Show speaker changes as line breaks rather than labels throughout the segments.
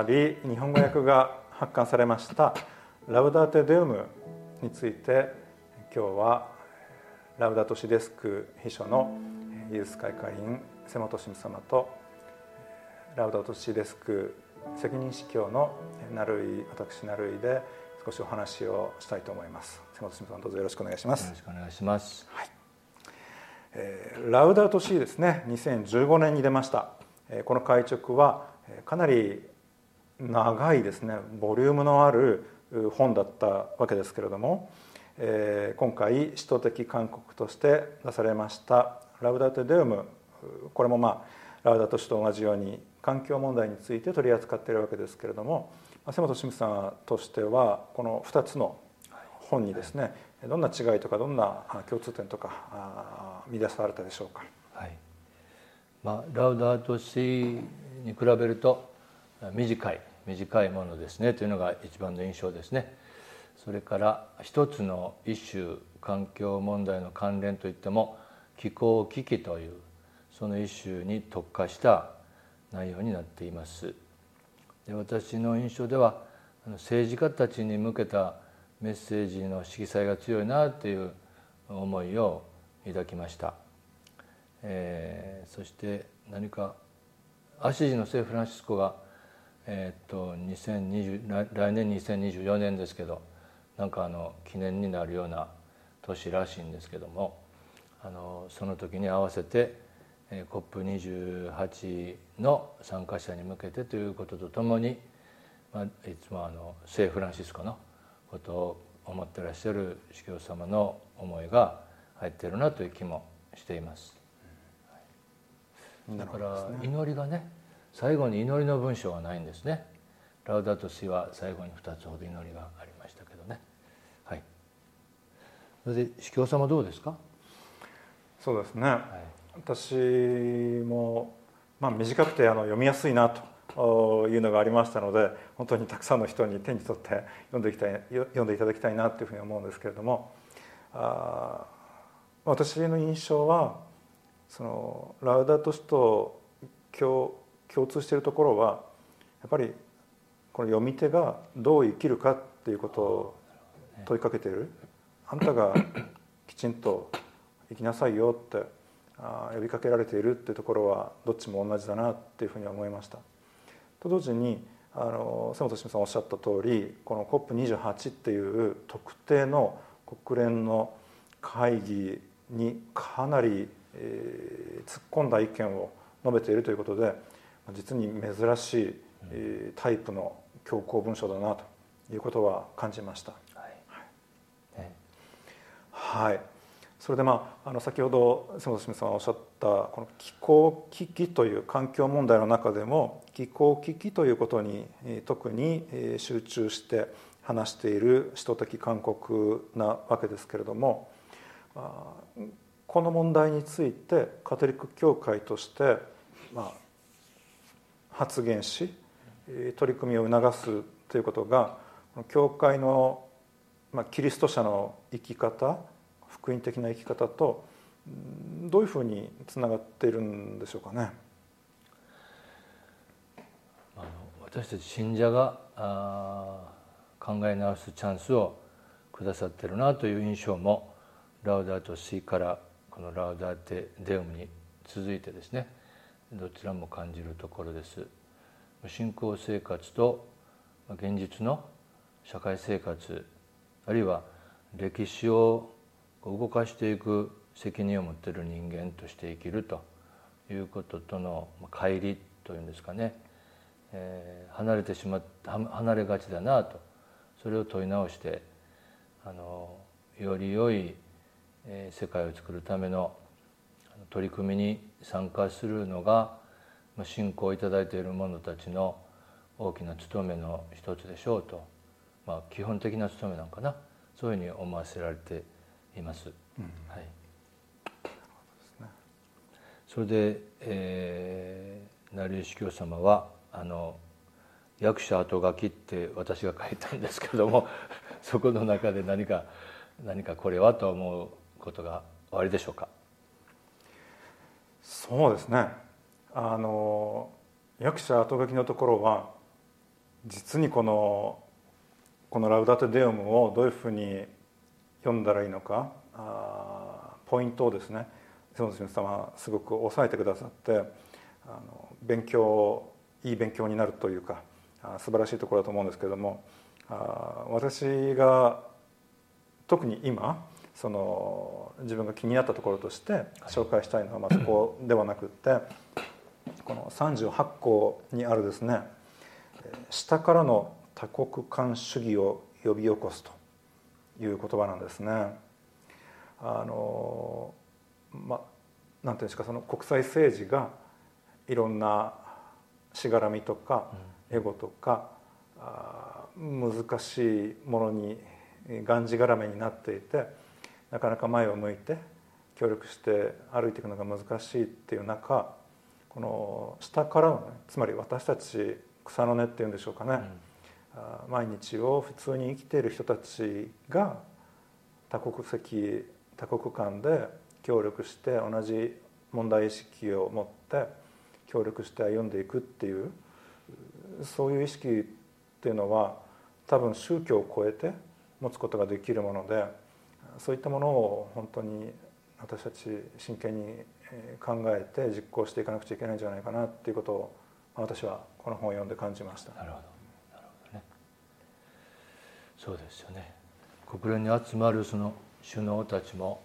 えー、この度日本語訳が発刊されました「ラウダーテ・デウム」について今日はラウダトシデスク秘書のイエス会会員瀬本慎様とラウダトシデスク責任司教の成井私成井で少しお話をしたいと思います。瀬本慎さんどうぞよろしくお願いします。
よろしくお願いします、
はい。えー、ラウダートシですね2015年に出ました。この会直はかなり長いですね。ボリュームのある本だったわけですけれども、えー、今回使徒的勧告として出されました「ラウダート・デウム」これもまあラウダート氏と同じように環境問題について取り扱っているわけですけれども瀬本清水さんとしてはこの2つの本にですね、はい、どんな違いとかどんな共通点とか見出されたでしょうか？
はい。まあ、ラウダート氏に比べると短い。短いものですねというのが一番の印象ですね。それから一つの一種環境問題の関連といっても気候危機というその一種に特化した内容になっています。で私の印象では政治家たちに向けたメッセージの色彩が強いなという思いを抱きました。えー、そして何かアシジの聖フランシスコが、えー、っと2020来年2024年ですけどなんかあの記念になるような年らしいんですけどもあのその時に合わせて COP28 の参加者に向けてということとともに、まあ、いつもあの聖フランシスコのことを思ってらっしゃる司教様の思いが入っているなという気もしています。だから祈りがね最後に祈りの文章がないんですね。ラウダトシは最後に2つほど祈りがありましたけどね。はい。それで司教様どうですか？
そうですね、はい、私も、まあ、短くてあの読みやすいなというのがありましたので本当にたくさんの人に手に取って読んでいきたい読んでいただきたいなというふうに思うんですけれどもあ私の印象はそのラウダート氏と共共通しているところはやっぱりこの読み手がどう生きるかっていうことを問いかけているあんたがきちんと生きなさいよって呼びかけられているっていうところはどっちも同じだなっていうふうに思いました。と同時にあの瀬本慎さんおっしゃった通りこの COP28 っていう特定の国連の会議にかなりえー、突っ込んだ意見を述べているということで実に珍しい、えー、タイプの強行文書だなということは感じました。はい、はい、それでまああの先ほど瀬本清さんがおっしゃったこの気候危機という環境問題の中でも気候危機ということに特に集中して話している使徒的勧告なわけですけれどもこの問題についてカトリック教会として、まあ、発言し取り組みを促すということが教会の、まあ、キリスト者の生き方福音的な生き方とどういうふうにつながっているんでしょうかね。
あの私たち信者があ考え直すチャンスをくださってるなという印象もラウダート C からこのラウダーテ・デウムに続いてですねどちらも感じるところです。信仰生活と現実の社会生活あるいは歴史を動かしていく責任を持っている人間として生きるということとの乖離というんですかね、えー、離れてしま離れがちだなと。それを問い直してあのより良い世界を作るための取り組みに参加するのが信仰をいただいている者たちの大きな務めの一つでしょうと、まあ、基本的な務めなのかなそういうふうに思わせられています。うん、はい、それで、えー、成吉教様はあの役者後書きって私が書いたんですけれども そこの中で何か何かこれはと思うことがおありでしょうか？
そうですね。あの役者後書きのところは実にこのこの「ラウダテデウム」をどういうふうに読んだらいいのかあポイントをですね瀬本先生はすごく押さえてくださってあの勉強いい勉強になるというかあ素晴らしいところだと思うんですけれどもあ私が特に今その自分が気になったところとして紹介したいのはまあそこではなくってこの38項にあるですね下からの多国間主義を呼び起こすという言葉なんですね。あのまあなんていうんですかその国際政治がいろんなしがらみとかエゴとか、うん、難しいものにがんじがらめになっていてなかなか前を向いて協力して歩いていくのが難しいっていう中この下からのねつまり私たち草の根っていうんでしょうかね、うん、毎日を普通に生きている人たちが多国籍多国間で協力して同じ問題意識を持って協力して歩んでいくっていうそういう意識っていうのは多分宗教を超えて持つことができるものでそういったものを本当に私たち真剣に考えて実行していかなくちゃいけないんじゃないかなっていうことを私はこの本を読んで感じました。
なるほど。なるほどね。そうですよね。国連に集まるその首脳たちも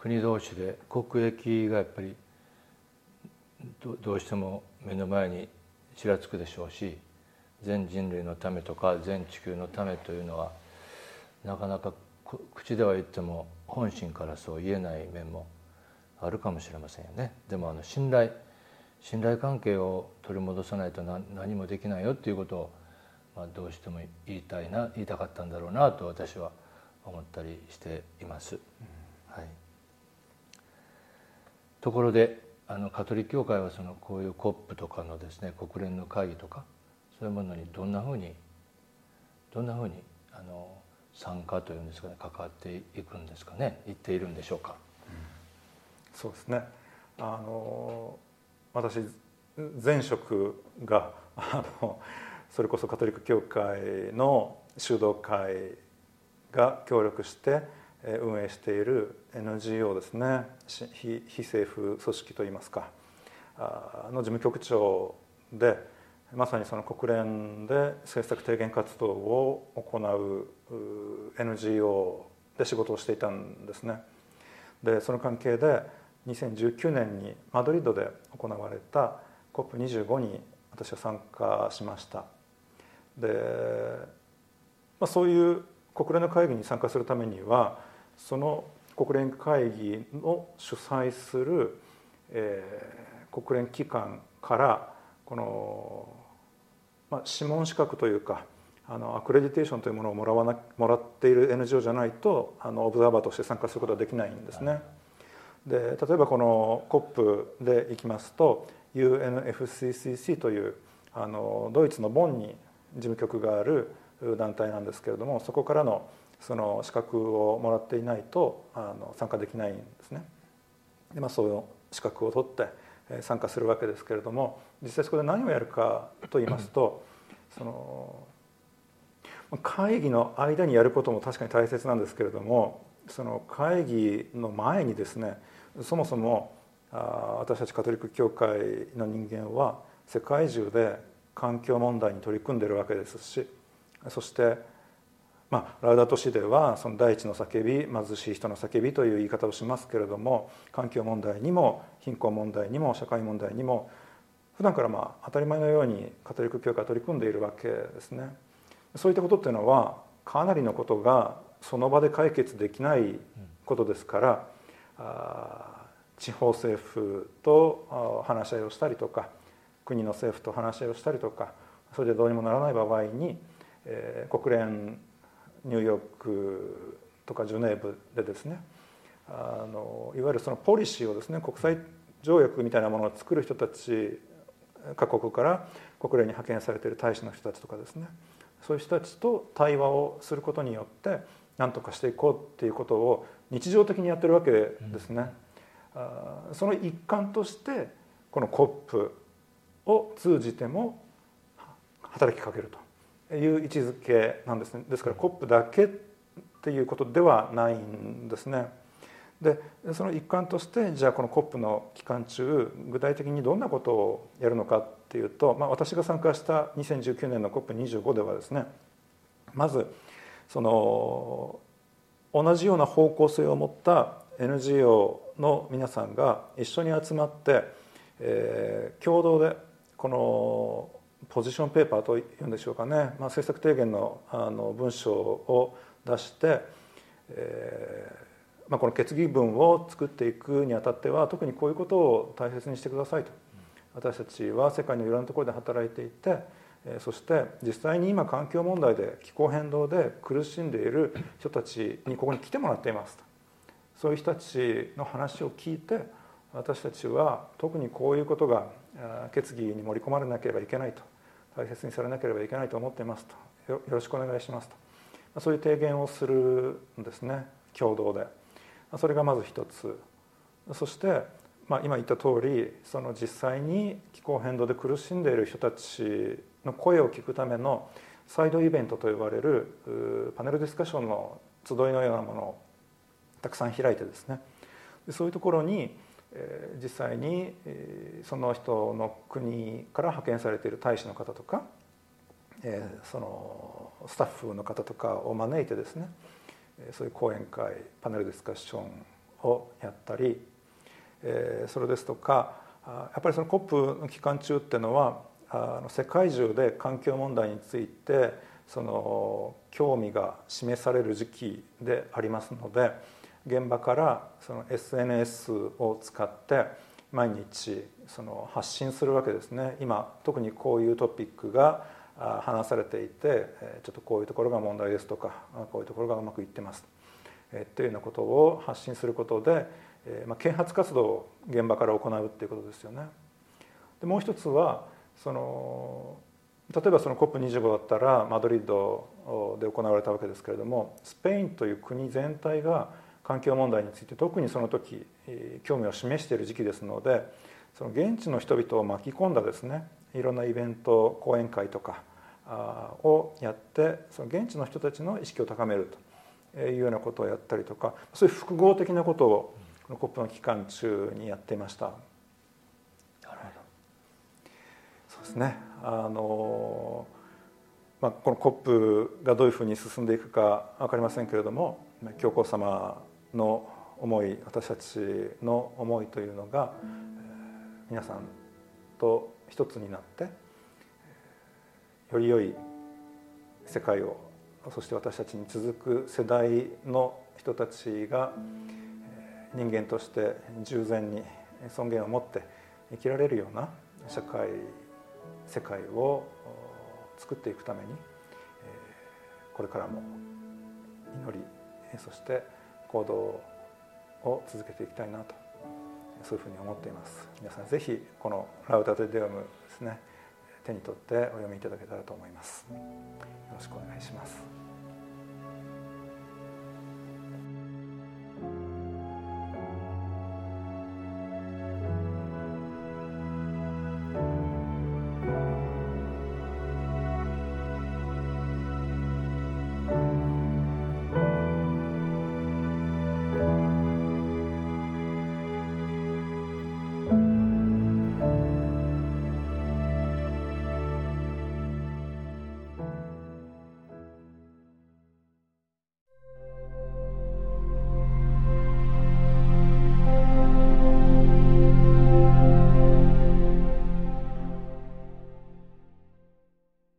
国同士で国益がやっぱりどうしても目の前にちらつくでしょうし全人類のためとか全地球のためというのはなかなか口では言っても本心からそう言えない面もあるかもしれませんよね。でもあの信頼信頼関係を取り戻さないと何もできないよっていうことを、まあ、どうしても言いたいな言いたかったんだろうなと私は思ったりしています。はい、ところであのカトリック教会はそのこういう COP とかのですね国連の会議とかそういうものにどんなふうにどんなふうにあの参加というんですかね関わっていくんですかね言っているんでしょうか。
うん、そうですね。あの私前職があのそれこそカトリック教会の修道会が協力して運営している NGO ですね。非政府組織といいますかの事務局長でまさにその国連で政策提言活動を行う NGO で仕事をしていたんですね。でその関係で2019年にマドリードで行われた COP25 に私は参加しましたで、まあ、そういう国連の会議に参加するためにはその国連会議を主催する、えー、国連機関からこの、まあ、諮問資格というかあのアクレディテーションというものをもらわなもらっている NGO じゃないとあのオブザーバーとして参加することはできないんですね。で例えばこの COP でいきますと UNFCCC というあのドイツのボンに事務局がある団体なんですけれどもそこからのその資格をもらっていないとあの参加できないんですね。でまあ、そういう資格を取って参加するわけですけれども実際そこで何をやるかと言いますとその会議の間にやることも確かに大切なんですけれどもその会議の前にですねそもそも私たちカトリック教会の人間は世界中で環境問題に取り組んでいるわけですしそしてまあ、ラウダ都市ではその第一の叫び貧しい人の叫びという言い方をしますけれども環境問題にも貧困問題にも社会問題にも普段からまあ当たり前のようにカトリック教会は取り組んでいるわけですね。そういったことっていうのはかなりのことがその場で解決できないことですから、あ地方政府と話し合いをしたりとか国の政府と話し合いをしたりとかそれでどうにもならない場合に、えー、国連ニューヨークとかジュネーブでですねあのいわゆるそのポリシーをですね国際条約みたいなものを作る人たち各国から国連に派遣されている大使の人たちとかですねそういう人たちと対話をすることによって何とかしていこうっていうことを日常的にやってるわけですね。うん、その一環としてこの COP を通じても働きかけるという位置づけなんですねですから COP だけっていうことではないんですね。でその一環としてじゃあこの COP の期間中具体的にどんなことをやるのかっていうと、まあ、私が参加した2019年の COP25 ではですねまずその同じような方向性を持った NGO の皆さんが一緒に集まって、えー、共同でこのポジションペーパーというんでしょうかね、まあ、政策提言のあの文章を出して、えーまあ、この決議文を作っていくにあたっては特にこういうことを大切にしてくださいと。私たちは世界のいろんなところで働いていてそして実際に今環境問題で気候変動で苦しんでいる人たちにここに来てもらっていますと。そういう人たちの話を聞いて私たちは特にこういうことが決議に盛り込まれなければいけないと大切にされなければいけないと思っていますとよろしくお願いしますと。そういう提言をするんですね共同で。それがまず一つ。そして、まあ、今言った通りその実際に気候変動で苦しんでいる人たちの声を聞くためのサイドイベントと呼ばれるパネルディスカッションの集いのようなものをたくさん開いてですね。そういうところに実際にその人の国から派遣されている大使の方とかそのスタッフの方とかを招いてですねそういう講演会パネルディスカッションをやったりそれですとかやっぱりその COP の期間中っていうのは世界中で環境問題についてその興味が示される時期でありますので現場からその SNS を使って毎日その発信するわけですね今特にこういうトピックが話されていてちょっとこういうところが問題ですとかこういうところがうまくいってますというようなことを発信することで、まあ、啓発活動を現場から行うっていうことですよね。でもう一つはその例えばその COP25 だったらマドリッドで行われたわけですけれどもスペインという国全体が環境問題について特にその時興味を示している時期ですのでその現地の人々を巻き込んだですねいろんなイベント講演会とかをやってその現地の人たちの意識を高めるというようなことをやったりとかそういう複合的なことをこの COP の期間中にやっていました。そうですねあのまあ、この COP がどういうふうに進んでいくか分かりませんけれども教皇様の思い私たちの思いというのが皆さんと一つになってより良い世界をそして私たちに続く世代の人たちが人間として従前に尊厳を持って生きられるような社会世界を作っていくためにこれからも祈りそして行動を続けていきたいなとそういうふうに思っています。皆さんぜひこの「ラウダ・デ・デオム」ですね手に取ってお読みいただけたらと思います。よろしくお願いします。